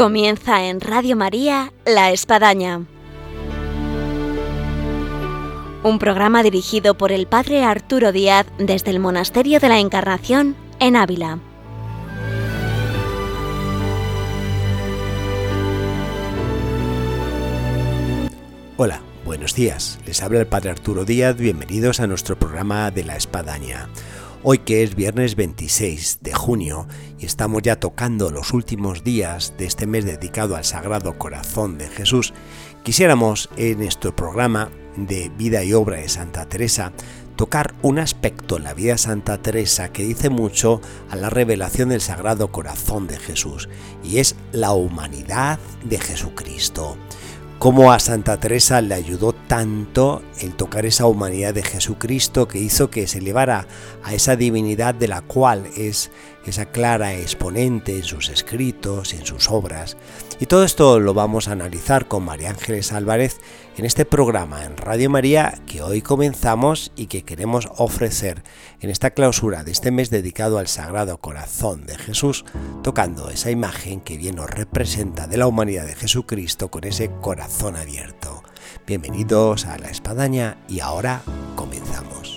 Comienza en Radio María La Espadaña. Un programa dirigido por el Padre Arturo Díaz desde el Monasterio de la Encarnación en Ávila. Hola, buenos días. Les habla el Padre Arturo Díaz. Bienvenidos a nuestro programa de La Espadaña. Hoy que es viernes 26 de junio y estamos ya tocando los últimos días de este mes dedicado al Sagrado Corazón de Jesús, quisiéramos en nuestro programa de vida y obra de Santa Teresa tocar un aspecto en la vida de Santa Teresa que dice mucho a la revelación del Sagrado Corazón de Jesús y es la humanidad de Jesucristo cómo a Santa Teresa le ayudó tanto el tocar esa humanidad de Jesucristo que hizo que se elevara a esa divinidad de la cual es esa clara exponente en sus escritos, en sus obras. Y todo esto lo vamos a analizar con María Ángeles Álvarez en este programa en Radio María que hoy comenzamos y que queremos ofrecer en esta clausura de este mes dedicado al Sagrado Corazón de Jesús, tocando esa imagen que bien nos representa de la humanidad de Jesucristo con ese corazón abierto. Bienvenidos a la espadaña y ahora comenzamos.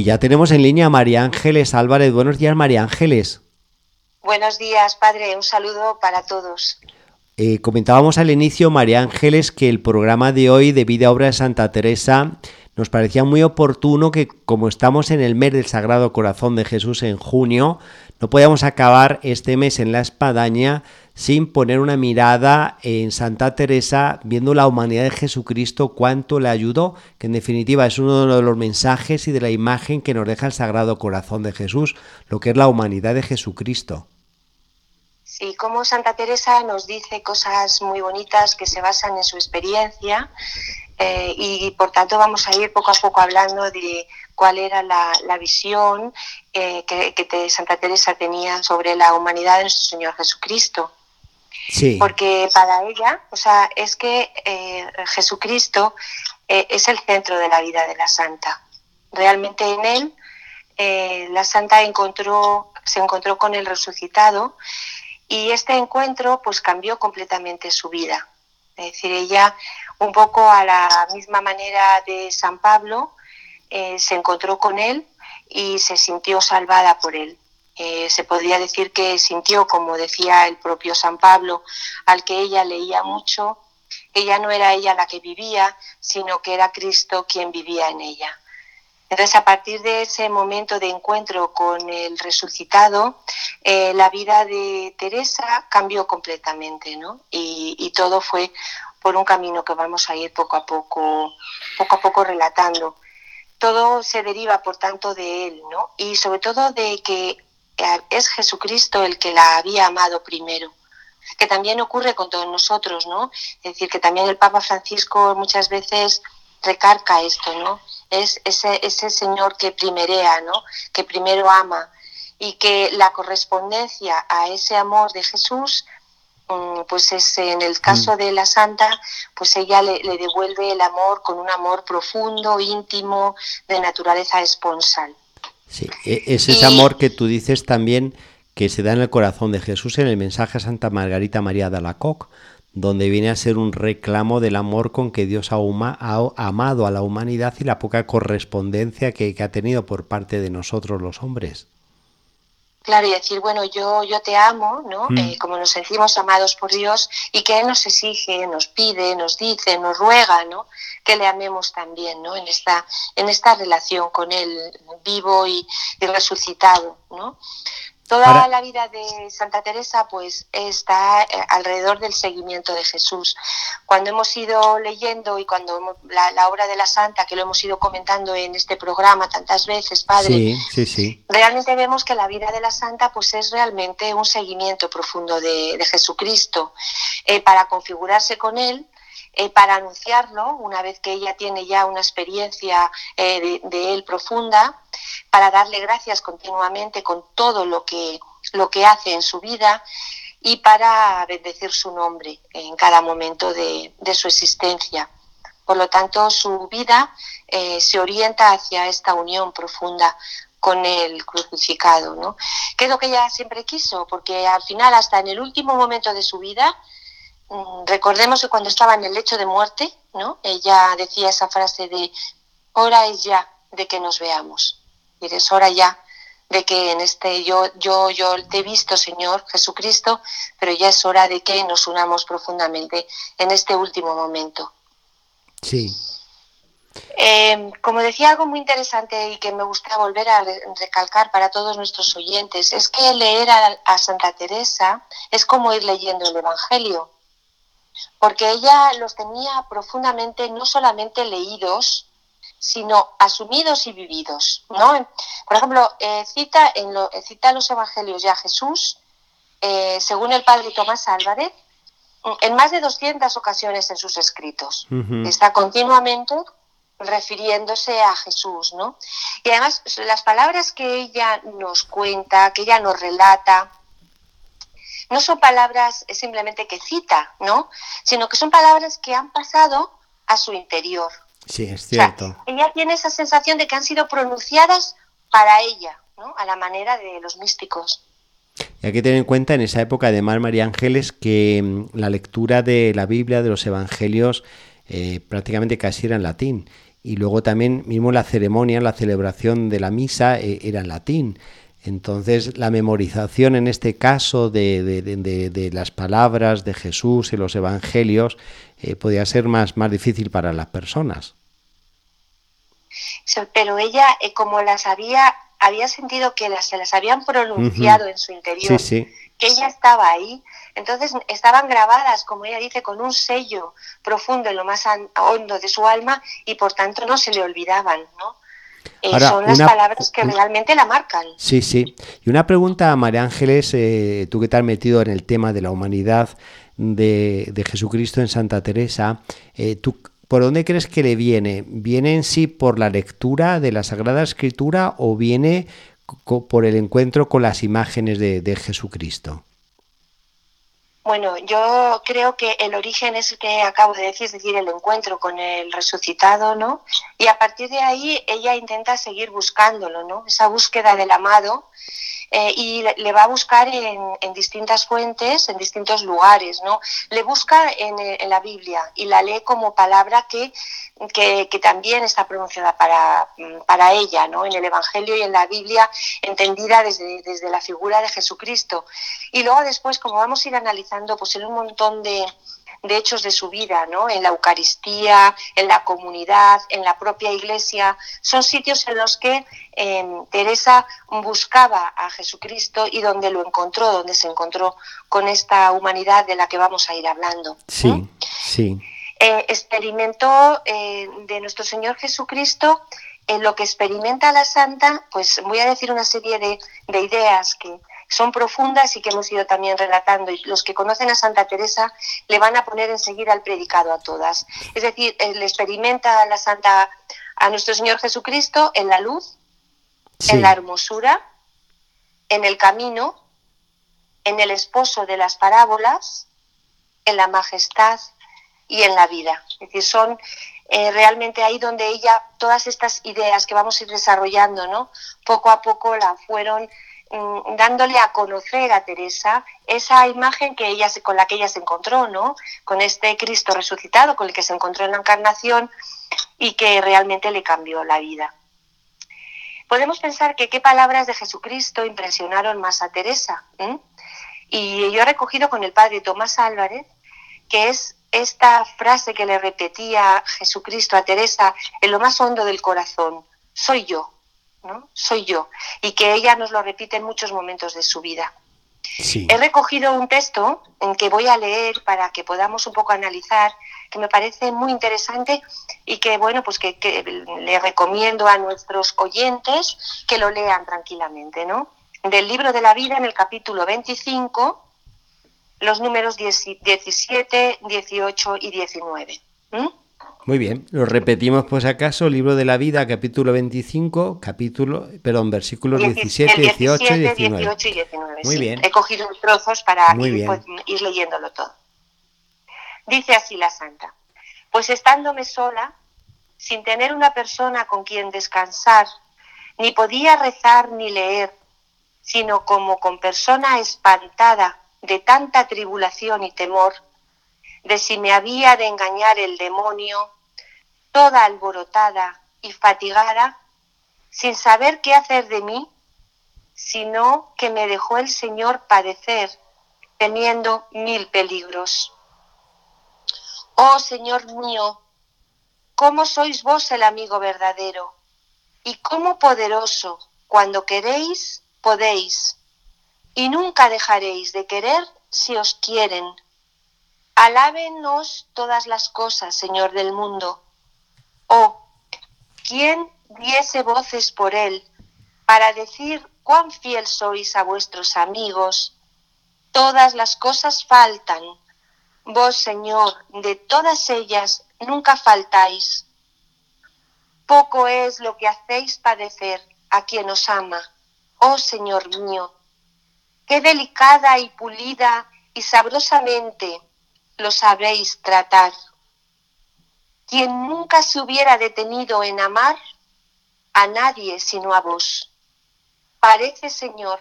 Y ya tenemos en línea a María Ángeles Álvarez. Buenos días, María Ángeles. Buenos días, padre. Un saludo para todos. Eh, comentábamos al inicio, María Ángeles, que el programa de hoy de Vida Obra de Santa Teresa nos parecía muy oportuno que como estamos en el mes del Sagrado Corazón de Jesús en junio, no podíamos acabar este mes en la espadaña sin poner una mirada en Santa Teresa, viendo la humanidad de Jesucristo, cuánto le ayudó, que en definitiva es uno de los mensajes y de la imagen que nos deja el Sagrado Corazón de Jesús, lo que es la humanidad de Jesucristo. Sí, como Santa Teresa nos dice cosas muy bonitas que se basan en su experiencia eh, y por tanto vamos a ir poco a poco hablando de cuál era la, visión eh, que, que Santa Teresa tenía sobre la humanidad de nuestro Señor Jesucristo. Porque para ella, o sea, es que eh, Jesucristo eh, es el centro de la vida de la santa. Realmente en él eh, la santa se encontró con el resucitado y este encuentro pues cambió completamente su vida. Es decir, ella un poco a la misma manera de San Pablo se encontró con él y se sintió salvada por él. Eh, se podría decir que sintió, como decía el propio San Pablo, al que ella leía mucho, ella no era ella la que vivía, sino que era Cristo quien vivía en ella. Entonces, a partir de ese momento de encuentro con el resucitado, eh, la vida de Teresa cambió completamente, ¿no? Y, y, todo fue por un camino que vamos a ir poco a poco, poco a poco relatando. Todo se deriva, por tanto, de él, ¿no? Y sobre todo de que es Jesucristo el que la había amado primero que también ocurre con todos nosotros, ¿no? Es decir, que también el Papa Francisco muchas veces recarga esto, ¿no? Es ese, ese Señor que primerea, ¿no? Que primero ama y que la correspondencia a ese amor de Jesús, mm, pues es en el caso de la Santa, pues ella le, le devuelve el amor con un amor profundo, íntimo, de naturaleza esponsal. Sí, e, es ese amor que tú dices también que se da en el corazón de Jesús en el mensaje a Santa Margarita María de Alacoc, donde viene a ser un reclamo del amor con que Dios ha, amado a la humanidad y la poca correspondencia que ha tenido por parte de nosotros los hombres. Claro, y decir, bueno, yo, yo te amo, ¿no? Mm. Eh, como nos sentimos amados por Dios y que Él nos exige, nos pide, nos dice, nos ruega, ¿no? Que le amemos también, ¿no? En esta, en esta relación con Él vivo y, y resucitado, ¿no? Toda la vida de Santa Teresa pues está eh, alrededor del seguimiento de Jesús. Cuando hemos ido leyendo y cuando la, obra de la Santa, que lo hemos ido comentando en este programa tantas veces, Padre, sí, sí, realmente vemos que la vida de la Santa pues es realmente un seguimiento profundo de, Jesucristo eh, para configurarse con Él eh, para anunciarlo, una vez que ella tiene ya una experiencia eh, de, él profunda, para darle gracias continuamente con todo lo que, lo que hace en su vida y para bendecir su nombre en cada momento de, su existencia. Por lo tanto, su vida eh, se orienta hacia esta unión profunda con el crucificado, ¿no? Que es lo que ella siempre quiso, porque al final, hasta en el último momento de su vida, recordemos que cuando estaba en el lecho de muerte, ¿no? Ella decía esa frase de hora es ya de que nos veamos. Y es hora ya de que en este yo yo yo te he visto, Señor Jesucristo, pero ya es hora de que nos unamos profundamente en este último momento. Sí. Eh, como decía algo muy interesante y que me gusta volver a recalcar para todos nuestros oyentes, es que leer a, Santa Teresa es como ir leyendo el Evangelio, porque ella los tenía profundamente no solamente leídos, sino asumidos y vividos. ¿no? Por ejemplo, eh, cita, en lo, cita los Evangelios ya Jesús, eh, según el padre Tomás Álvarez, en más de 200 ocasiones en sus escritos. Está continuamente refiriéndose a Jesús, ¿no? Y además las palabras que ella nos cuenta, que ella nos relata, no son palabras simplemente que cita, ¿no? Sino que son palabras que han pasado a su interior. Sí, es cierto. ella tiene esa sensación de que han sido pronunciadas para ella, ¿no? A la manera de los místicos. Y hay que tener en cuenta en esa época, además, María Ángeles, que mm, la lectura de la Biblia, de los Evangelios, eh, prácticamente casi era en latín y luego también mismo la ceremonia, la celebración de la misa eh, era en latín. Entonces la memorización en este caso de, las palabras de Jesús y los evangelios eh, podía ser más, más difícil para las personas. Pero ella, eh, como las había, había sentido que las, se las habían pronunciado en su interior, que ella estaba ahí, entonces estaban grabadas, como ella dice, con un sello profundo en lo más hondo de su alma y por tanto no se le olvidaban, ¿no? Eh, son las palabras que realmente la marcan. Sí, sí. Y una pregunta a María Ángeles, eh, tú que te has metido en el tema de la humanidad de, Jesucristo en Santa Teresa, eh, ¿tú por dónde crees que le viene? ¿Viene en sí por la lectura de la Sagrada Escritura o viene por el encuentro con las imágenes de Jesucristo? Bueno, yo creo que el origen es el que acabo de decir, es decir, el encuentro con el resucitado, ¿no? Y a partir de ahí ella intenta seguir buscándolo, ¿no? Esa búsqueda del amado eh, y le va a buscar en, distintas fuentes, en distintos lugares, ¿no? Le busca en, la Biblia y la lee como palabra que, que, también está pronunciada para, para, ella, ¿no? En el Evangelio y en la Biblia, entendida desde, desde la figura de Jesucristo. Y luego después, como vamos a ir analizando, pues en un montón de, de hechos de su vida, ¿no? En la Eucaristía, en la comunidad, en la propia iglesia. Son sitios en los que em, Teresa buscaba a Jesucristo y donde lo encontró, donde se encontró con esta humanidad de la que vamos a ir hablando. Sí, sí. Eh, experimentó eh, de nuestro Señor Jesucristo en lo que experimenta la santa, pues voy a decir una serie de, de ideas que, son profundas y que hemos ido también relatando. Y los que conocen a Santa Teresa le van a poner enseguida el predicado a todas. Es decir, le experimenta a la Santa, a nuestro Señor Jesucristo en la luz, en la hermosura, en el camino, en el esposo de las parábolas, en la majestad y en la vida. Es decir, son eh, realmente ahí donde ella, todas estas ideas que vamos a ir desarrollando, ¿no? Poco a poco la fueron dándole a conocer a Teresa esa imagen que ella con la que ella se encontró, ¿no? Con este Cristo resucitado con el que se encontró en la encarnación y que realmente le cambió la vida. Podemos pensar que qué palabras de Jesucristo impresionaron más a Teresa. Y yo he recogido con el padre Tomás Álvarez, que es esta frase que le repetía Jesucristo a Teresa en lo más hondo del corazón, soy yo, soy yo, y que ella nos lo repite en muchos momentos de su vida. He recogido un texto en que voy a leer para que podamos un poco analizar, que me parece muy interesante y que, bueno, pues que, le recomiendo a nuestros oyentes que lo lean tranquilamente, ¿no? Del libro de la vida, en el capítulo 25, los números 17, 18 y 19. Muy bien, lo repetimos pues acaso, libro de la vida, capítulo 25, capítulo, perdón, versículos 17, 18 y 19. Muy bien. He cogido trozos para ir, pues, ir leyéndolo todo. Dice así la santa, pues estándome sola, sin tener una persona con quien descansar, ni podía rezar ni leer, sino como con persona espantada de tanta tribulación y temor, de si me había de engañar el demonio, toda alborotada y fatigada, sin saber qué hacer de mí, sino que me dejó el Señor padecer, teniendo mil peligros. Oh Señor mío, cómo sois vos el amigo verdadero, y cómo poderoso, cuando queréis, podéis, y nunca dejaréis de querer si os quieren Alábenos todas las cosas, Señor del mundo. Oh, ¿quién diese voces por él para decir cuán fiel sois a vuestros amigos? Todas las cosas faltan. Vos, Señor, de todas ellas nunca faltáis. Poco es lo que hacéis padecer a quien os ama. Oh Señor mío, qué delicada y pulida y sabrosamente lo sabréis tratar. Quien nunca se hubiera detenido en amar a nadie sino a vos. Parece, Señor,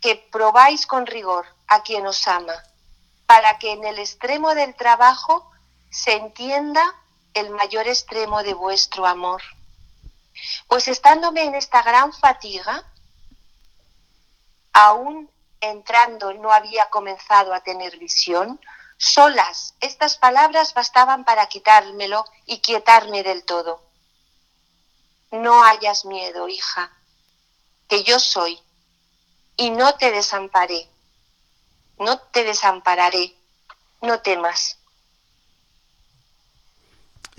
que probáis con rigor a quien os ama, para que en el extremo del trabajo se entienda el mayor extremo de vuestro amor. Pues estándome en esta gran fatiga, aún entrando no había comenzado a tener visión, Solas estas palabras bastaban para quitármelo y quietarme del todo. No hayas miedo, hija, que yo soy, y no te desamparé, no te desampararé, no temas.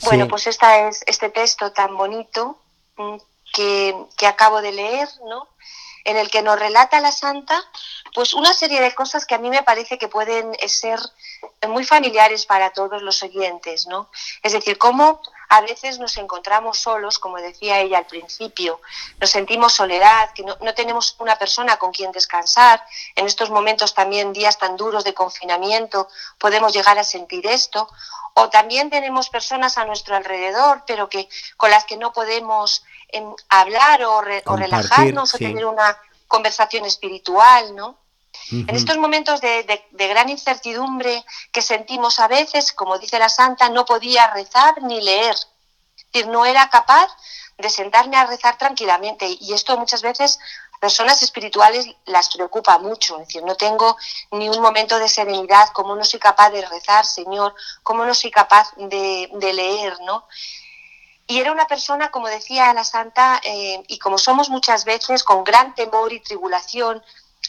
Bueno, pues esta es este texto tan bonito mm, que, que acabo de leer, ¿no? En el que nos relata la santa pues una serie de cosas que a mí me parece que pueden ser muy familiares para todos los oyentes, ¿no? Es decir, cómo a veces nos encontramos solos, como decía ella al principio, nos sentimos soledad, que no, no, tenemos una persona con quien descansar. En estos momentos también, días tan duros de confinamiento, podemos llegar a sentir esto. O también tenemos personas a nuestro alrededor, pero que con las que no podemos em, hablar o, relajarnos o tener una conversación espiritual, ¿no? En estos momentos de, gran incertidumbre que sentimos a veces, como dice la santa, no podía rezar ni leer. Es decir, no era capaz de sentarme a rezar tranquilamente. Y esto muchas veces a personas espirituales las preocupa mucho. Es decir, no tengo ni un momento de serenidad, cómo no soy capaz de rezar, Señor, cómo no soy capaz de, leer, ¿no? Y era una persona, como decía la santa, eh, y como somos muchas veces, con gran temor y tribulación,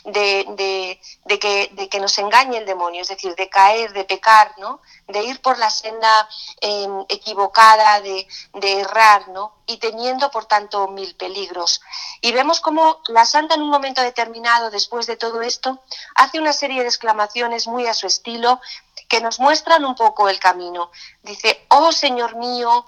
de, de, que, de, que, nos engañe el demonio, es decir, de caer, de pecar, ¿no? de ir por la senda em, equivocada, de, errar, ¿no? y teniendo, por tanto, mil peligros. Y vemos cómo la santa en un momento determinado, después de todo esto, hace una serie de exclamaciones muy a su estilo que nos muestran un poco el camino. Dice, oh Señor mío,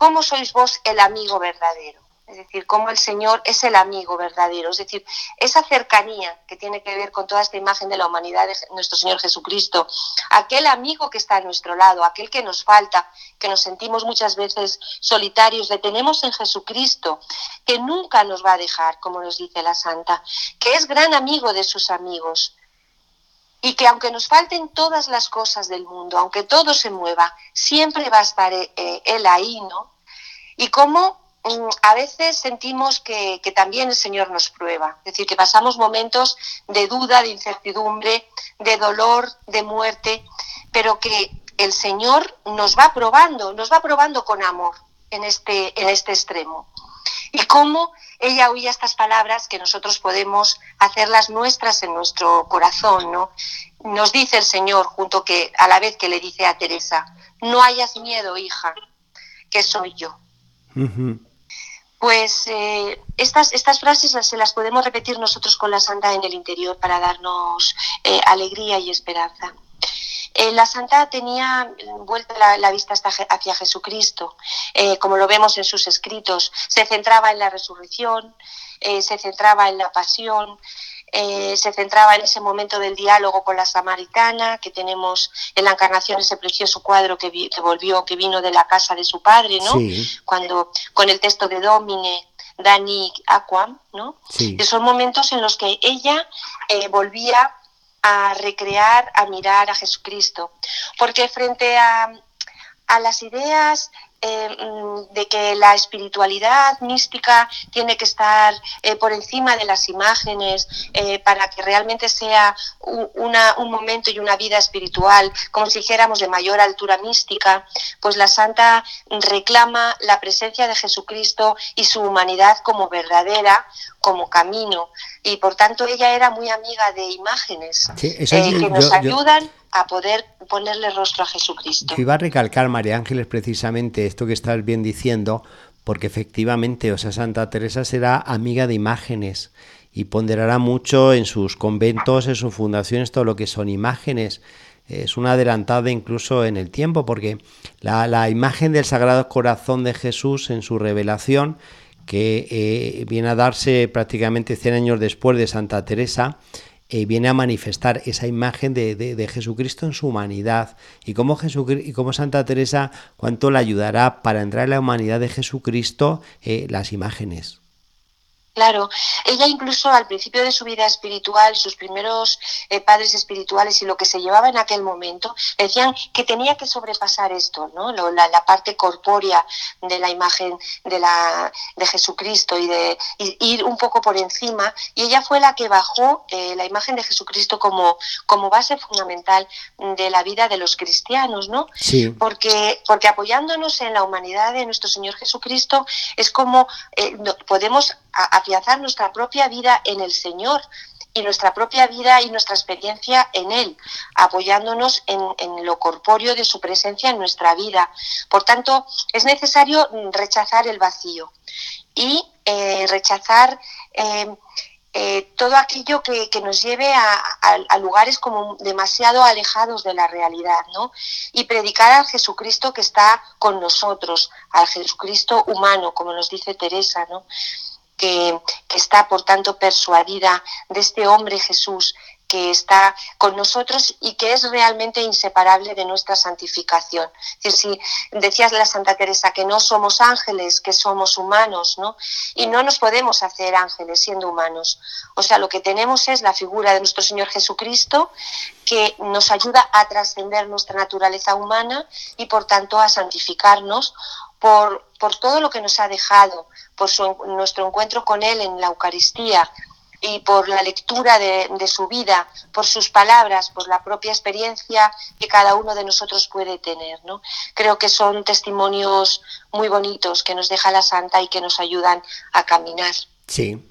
¿cómo sois vos el amigo verdadero? es decir, cómo el Señor es el amigo verdadero, es decir, esa cercanía que tiene que ver con toda esta imagen de la humanidad de nuestro Señor Jesucristo, aquel amigo que está a nuestro lado, aquel que nos falta, que nos sentimos muchas veces solitarios, le tenemos en Jesucristo, que nunca nos va a dejar, como nos dice la Santa, que es gran amigo de sus amigos, y que aunque nos falten todas las cosas del mundo, aunque todo se mueva, siempre va a estar eh, Él ahí, ¿no? Y cómo Mm, a veces sentimos que, también el Señor nos prueba, es decir, que pasamos momentos de duda, de incertidumbre, de dolor, de muerte, pero que el Señor nos va probando, nos va probando con amor en este, en este extremo. Y cómo ella oía estas palabras que nosotros podemos hacerlas nuestras en nuestro corazón, ¿no? Nos dice el Señor, junto que a la vez que le dice a Teresa, no hayas miedo, hija, que soy yo. Pues eh, estas, estas frases se las podemos repetir nosotros con la santa en el interior para darnos eh, alegría y esperanza. Eh, la santa tenía vuelta la, vista hacia Jesucristo, como lo vemos en sus escritos. Se centraba en la resurrección, se centraba en la pasión, eh, se centraba en ese momento del diálogo con la samaritana, que tenemos en la encarnación ese precioso cuadro que, volvió, que vino de la casa de su padre, ¿no? Cuando con el texto de Domine, Dani Aquam, ¿no? Sí. Esos momentos en los que ella eh, volvía a recrear, a mirar a Jesucristo. Porque frente a, a las ideas eh, de que la espiritualidad mística tiene que estar eh, por encima de las imágenes eh, para que realmente sea un momento y una vida espiritual, como si dijéramos de mayor altura mística, pues la santa reclama la presencia de Jesucristo y su humanidad como verdadera, como camino. Y por tanto ella era muy amiga de imágenes que nos ayudan a poder ponerle rostro a Jesucristo. Yo iba a recalcar, María Ángeles, precisamente esto que estás bien diciendo, porque efectivamente, o sea, Santa Teresa será amiga de imágenes y ponderará mucho en sus conventos, en sus fundaciones, todo lo que son imágenes. Es una adelantada incluso en el tiempo, porque la, imagen del Sagrado Corazón de Jesús en su revelación, que eh, viene a darse prácticamente 100 años después de Santa Teresa, eh, viene a manifestar esa imagen de, Jesucristo en su humanidad y cómo, y cómo Santa Teresa cuánto le ayudará para entrar en la humanidad de Jesucristo eh, las imágenes. Claro, ella incluso al principio de su vida espiritual, sus primeros eh, padres espirituales y lo que se llevaba en aquel momento, decían que tenía que sobrepasar esto, ¿no? la, parte corpórea de la imagen de, la, de Jesucristo y de ir un poco por encima. Y ella fue la que bajó eh, la imagen de Jesucristo como, como base fundamental de la vida de los cristianos, ¿no? Sí. Porque, porque apoyándonos en la humanidad de nuestro Señor Jesucristo es como eh, podemos afianzar nuestra propia vida en el Señor y nuestra propia vida y nuestra experiencia en Él, apoyándonos en, lo corpóreo de su presencia en nuestra vida. Por tanto, es necesario rechazar el vacío y eh, rechazar eh, eh, todo aquello que, nos lleve a, lugares como demasiado alejados de la realidad, ¿no? Y predicar al Jesucristo que está con nosotros, al Jesucristo humano, como nos dice Teresa, ¿no? Que, está, por tanto, persuadida de este hombre Jesús que está con nosotros y que es realmente inseparable de nuestra santificación. Es decir, si decías la Santa Teresa que no somos ángeles, que somos humanos, ¿no? Y no nos podemos hacer ángeles siendo humanos. O sea, lo que tenemos es la figura de nuestro Señor Jesucristo que nos ayuda a trascender nuestra naturaleza humana y por tanto a santificarnos por, por todo lo que nos ha dejado, por nuestro encuentro con Él en la Eucaristía y por la lectura de, su vida, por sus palabras, por la propia experiencia que cada uno de nosotros puede tener. ¿no? Creo que son testimonios muy bonitos que nos deja la Santa y que nos ayudan a caminar. Sí.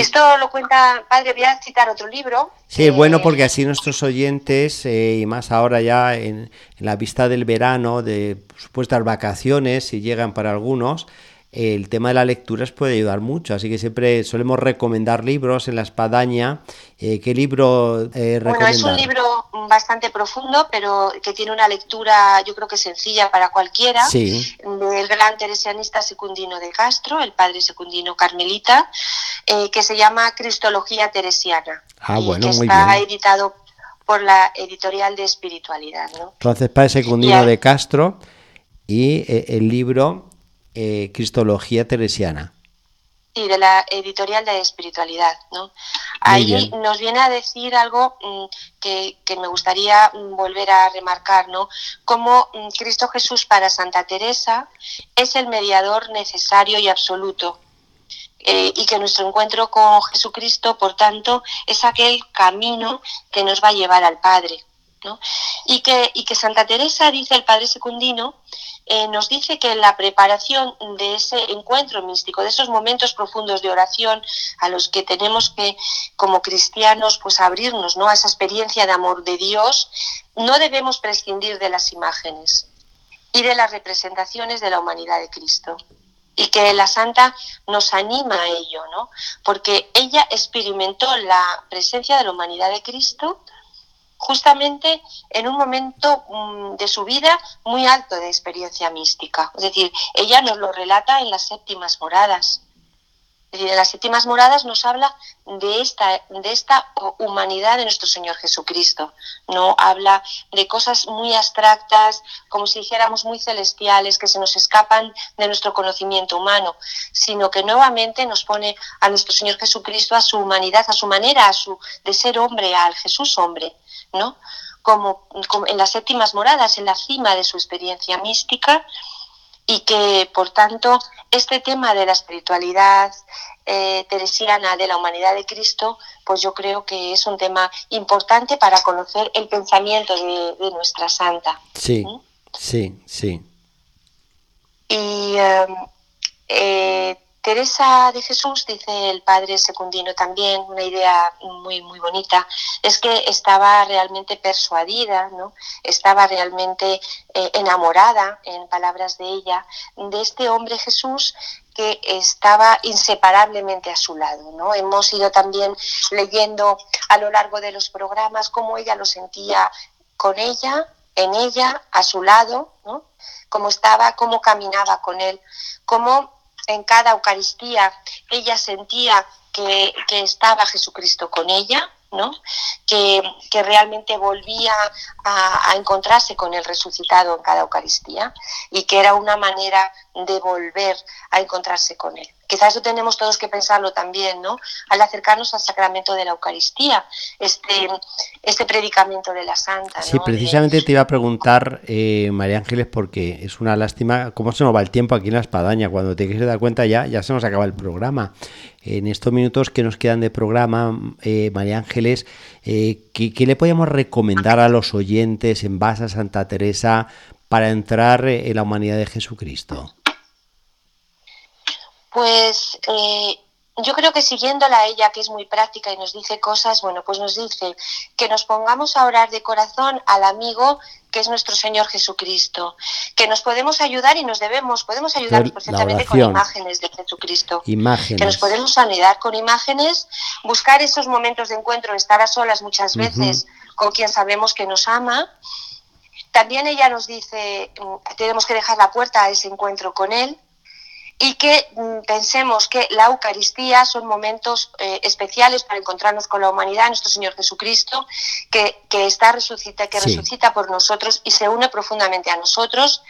Esto lo cuenta, padre, voy a citar otro libro. Sí, bueno, porque así nuestros oyentes, eh, y más ahora ya en, en, la vista del verano, de supuestas vacaciones, si llegan para algunos, el tema de la lectura os puede ayudar mucho. Así que siempre solemos recomendar libros en la espadaña. Eh, ¿Qué libro eh, Bueno, es un libro bastante profundo, pero que tiene una lectura, yo creo que sencilla para cualquiera, sí. del gran teresianista secundino de Castro, el padre secundino carmelita, eh, que se llama Cristología Teresiana. Ah, bueno, que muy está editado por la editorial de espiritualidad. Entonces, padre secundino de Castro y el libro eh, Cristología Teresiana. Sí, de la editorial de espiritualidad, ¿no? Ahí nos viene a decir algo mm, que, me gustaría mm, volver a remarcar, ¿no? Como mm, Cristo Jesús para Santa Teresa es el mediador necesario y absoluto. Eh, y que nuestro encuentro con Jesucristo, por tanto, es aquel camino que nos va a llevar al Padre. ¿no? Y, que, y que Santa Teresa, dice el Padre Secundino, eh, nos dice que la preparación de ese encuentro místico, de esos momentos profundos de oración a los que tenemos que, como cristianos, pues abrirnos ¿no? a esa experiencia de amor de Dios, no debemos prescindir de las imágenes y de las representaciones de la humanidad de Cristo. y que la santa nos anima a ello, ¿no? Porque ella experimentó la presencia de la humanidad de Cristo justamente en un momento mm, de su vida muy alto de experiencia mística. Es decir, ella nos lo relata en las séptimas moradas. Decir, en las séptimas moradas nos habla de esta, de esta humanidad de nuestro Señor Jesucristo. No habla de cosas muy abstractas, como si dijéramos muy celestiales, que se nos escapan de nuestro conocimiento humano, sino que nuevamente nos pone a nuestro Señor Jesucristo, a su humanidad, a su manera, a su de ser hombre, al Jesús hombre, ¿no? como en las séptimas moradas, en la cima de su experiencia mística, y que, por tanto, este tema de la espiritualidad eh, teresiana de la humanidad de Cristo, pues yo creo que es un tema importante para conocer el pensamiento de, nuestra santa. Sí, sí, sí. Y em, eh, Teresa de Jesús, dice el padre secundino también, una idea muy, muy bonita, es que estaba realmente persuadida, ¿no? estaba realmente eh, enamorada, en palabras de ella, de este hombre Jesús que estaba inseparablemente a su lado. ¿no? Hemos ido también leyendo a lo largo de los programas cómo ella lo sentía con ella, en ella, a su lado, ¿no? cómo estaba, cómo caminaba con él, cómo en cada Eucaristía ella sentía que, estaba Jesucristo con ella, ¿no? Que, realmente volvía a, encontrarse con el resucitado en cada Eucaristía y que era una manera de volver a encontrarse con él. Quizás eso tenemos todos que pensarlo también, ¿no? Al acercarnos al sacramento de la Eucaristía, este, este predicamento de la Santa. Sí, precisamente te iba a preguntar, eh, María Ángeles, porque es una lástima cómo se nos va el tiempo aquí en la espadaña. Cuando te quieres dar cuenta ya, ya se nos acaba el programa. En estos minutos que nos quedan de programa, eh, María Ángeles, eh, ¿qué, ¿qué, le podemos recomendar a los oyentes en base a Santa Teresa para entrar en la humanidad de Jesucristo? Pues eh, yo creo que siguiéndola a ella, que es muy práctica y nos dice cosas, bueno, pues nos dice que nos pongamos a orar de corazón al amigo que es nuestro Señor Jesucristo, que nos podemos ayudar y nos debemos, podemos ayudarnos perfectamente con imágenes de Jesucristo, imágenes. que nos podemos ayudar con imágenes, buscar esos momentos de encuentro, estar a solas muchas veces con quien sabemos que nos ama. También ella nos dice, mm, tenemos que dejar la puerta a ese encuentro con Él, y que mm, pensemos que la Eucaristía son momentos eh, especiales para encontrarnos con la humanidad, nuestro Señor Jesucristo, que, que está resucita, que resucita por nosotros y se une profundamente a nosotros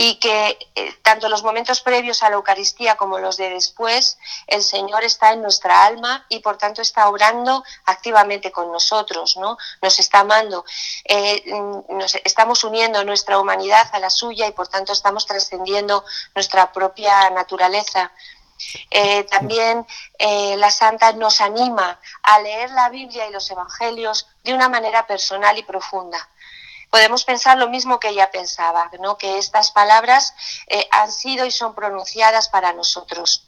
y que eh, tanto los momentos previos a la Eucaristía como los de después, el Señor está en nuestra alma y por tanto está obrando activamente con nosotros, ¿no? Nos está amando, eh, nos estamos uniendo nuestra humanidad a la suya y por tanto estamos trascendiendo nuestra propia naturaleza. Eh, también la Santa nos anima a leer la Biblia y los Evangelios de una manera personal y profunda podemos pensar lo mismo que ella pensaba, ¿no? que estas palabras eh, han sido y son pronunciadas para nosotros.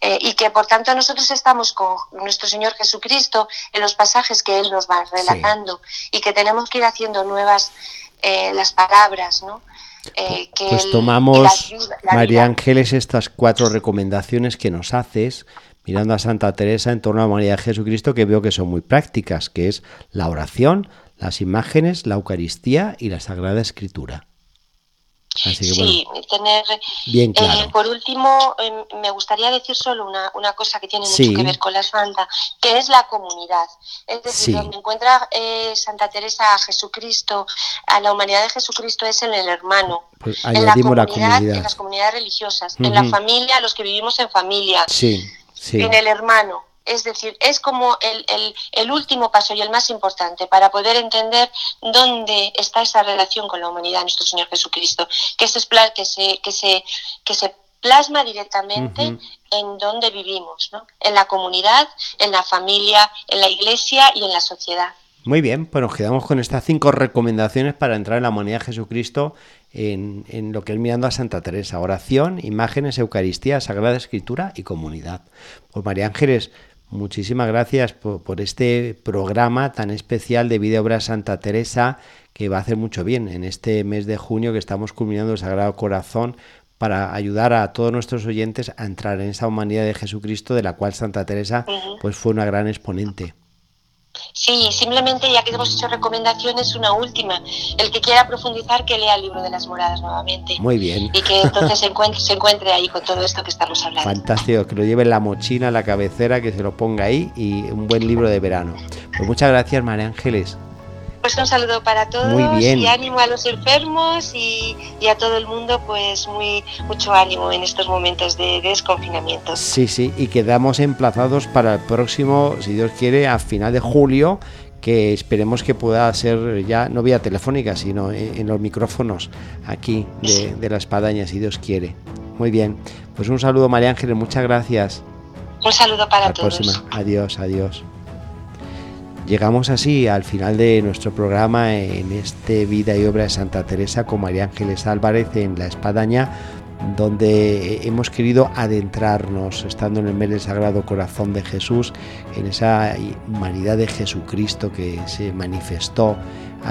Eh, y que por tanto nosotros estamos con nuestro Señor Jesucristo en los pasajes que Él nos va relatando y que tenemos que ir haciendo nuevas eh, las palabras, ¿no? pues tomamos, María Ángeles, estas cuatro recomendaciones que nos haces, mirando a Santa Teresa en torno a María de Jesucristo, que veo que son muy prácticas, que es la oración, las imágenes, la Eucaristía y la Sagrada Escritura. sí, tener. Bien eh, claro. por último, em, me gustaría decir solo una, cosa que tiene mucho que ver con la Santa, que es la comunidad. Es decir, donde encuentra eh, Santa Teresa a Jesucristo, a la humanidad de Jesucristo, es en el hermano. Pues en la comunidad, en las comunidades religiosas, en la familia, los que vivimos en familia. Sí, sí. En el hermano es decir, es como el, último paso y el más importante para poder entender dónde está esa relación con la humanidad, nuestro Señor Jesucristo, que se, que se, que se, que se plasma directamente en donde vivimos, ¿no? en la comunidad, en la familia, en la iglesia y en la sociedad. Muy bien, pues nos quedamos con estas cinco recomendaciones para entrar en la humanidad de Jesucristo en, en, lo que es mirando a Santa Teresa. Oración, imágenes, Eucaristía, Sagrada Escritura y comunidad. Pues María Ángeles, Muchísimas gracias por, este programa tan especial de Vida Obra Santa Teresa que va a hacer mucho bien en este mes de junio que estamos culminando el Sagrado Corazón para ayudar a todos nuestros oyentes a entrar en esa humanidad de Jesucristo de la cual Santa Teresa pues fue una gran exponente. Sí, simplemente ya que hemos hecho recomendaciones, una última. El que quiera profundizar, que lea el libro de las moradas nuevamente. Muy bien. Y que entonces se encuentre, se encuentre ahí con todo esto que estamos hablando. Fantástico, que lo lleve en la mochila, en la cabecera, que se lo ponga ahí y un buen libro de verano. Pues muchas gracias, María Ángeles. Pues un saludo para todos y ánimo a los enfermos y, a todo el mundo, pues muy mucho ánimo en estos momentos de, desconfinamiento. Sí, sí, y quedamos emplazados para el próximo, si Dios quiere, a final de julio, que esperemos que pueda ser ya no vía telefónica, sino en, los micrófonos aquí de, la espadaña, si Dios quiere. Muy bien, pues un saludo María Ángeles, muchas gracias. Un saludo para todos. Próxima. Adiós, adiós. Llegamos así al final de nuestro programa en este Vida y Obra de Santa Teresa con María Ángeles Álvarez en La Espadaña, donde hemos querido adentrarnos, estando en el mes Sagrado Corazón de Jesús, en esa humanidad de Jesucristo que se manifestó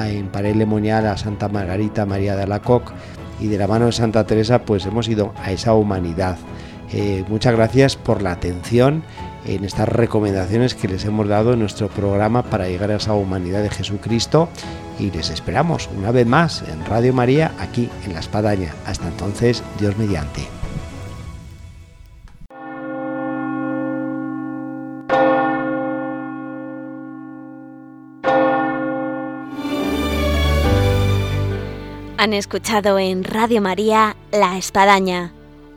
en Parelemonial a Santa Margarita María de Alacoc y de la mano de Santa Teresa pues hemos ido a esa humanidad. Eh, muchas gracias por la atención en estas recomendaciones que les hemos dado en nuestro programa para llegar a esa humanidad de Jesucristo y les esperamos una vez más en Radio María aquí en La Espadaña. Hasta entonces, Dios mediante. Han escuchado en Radio María La Espadaña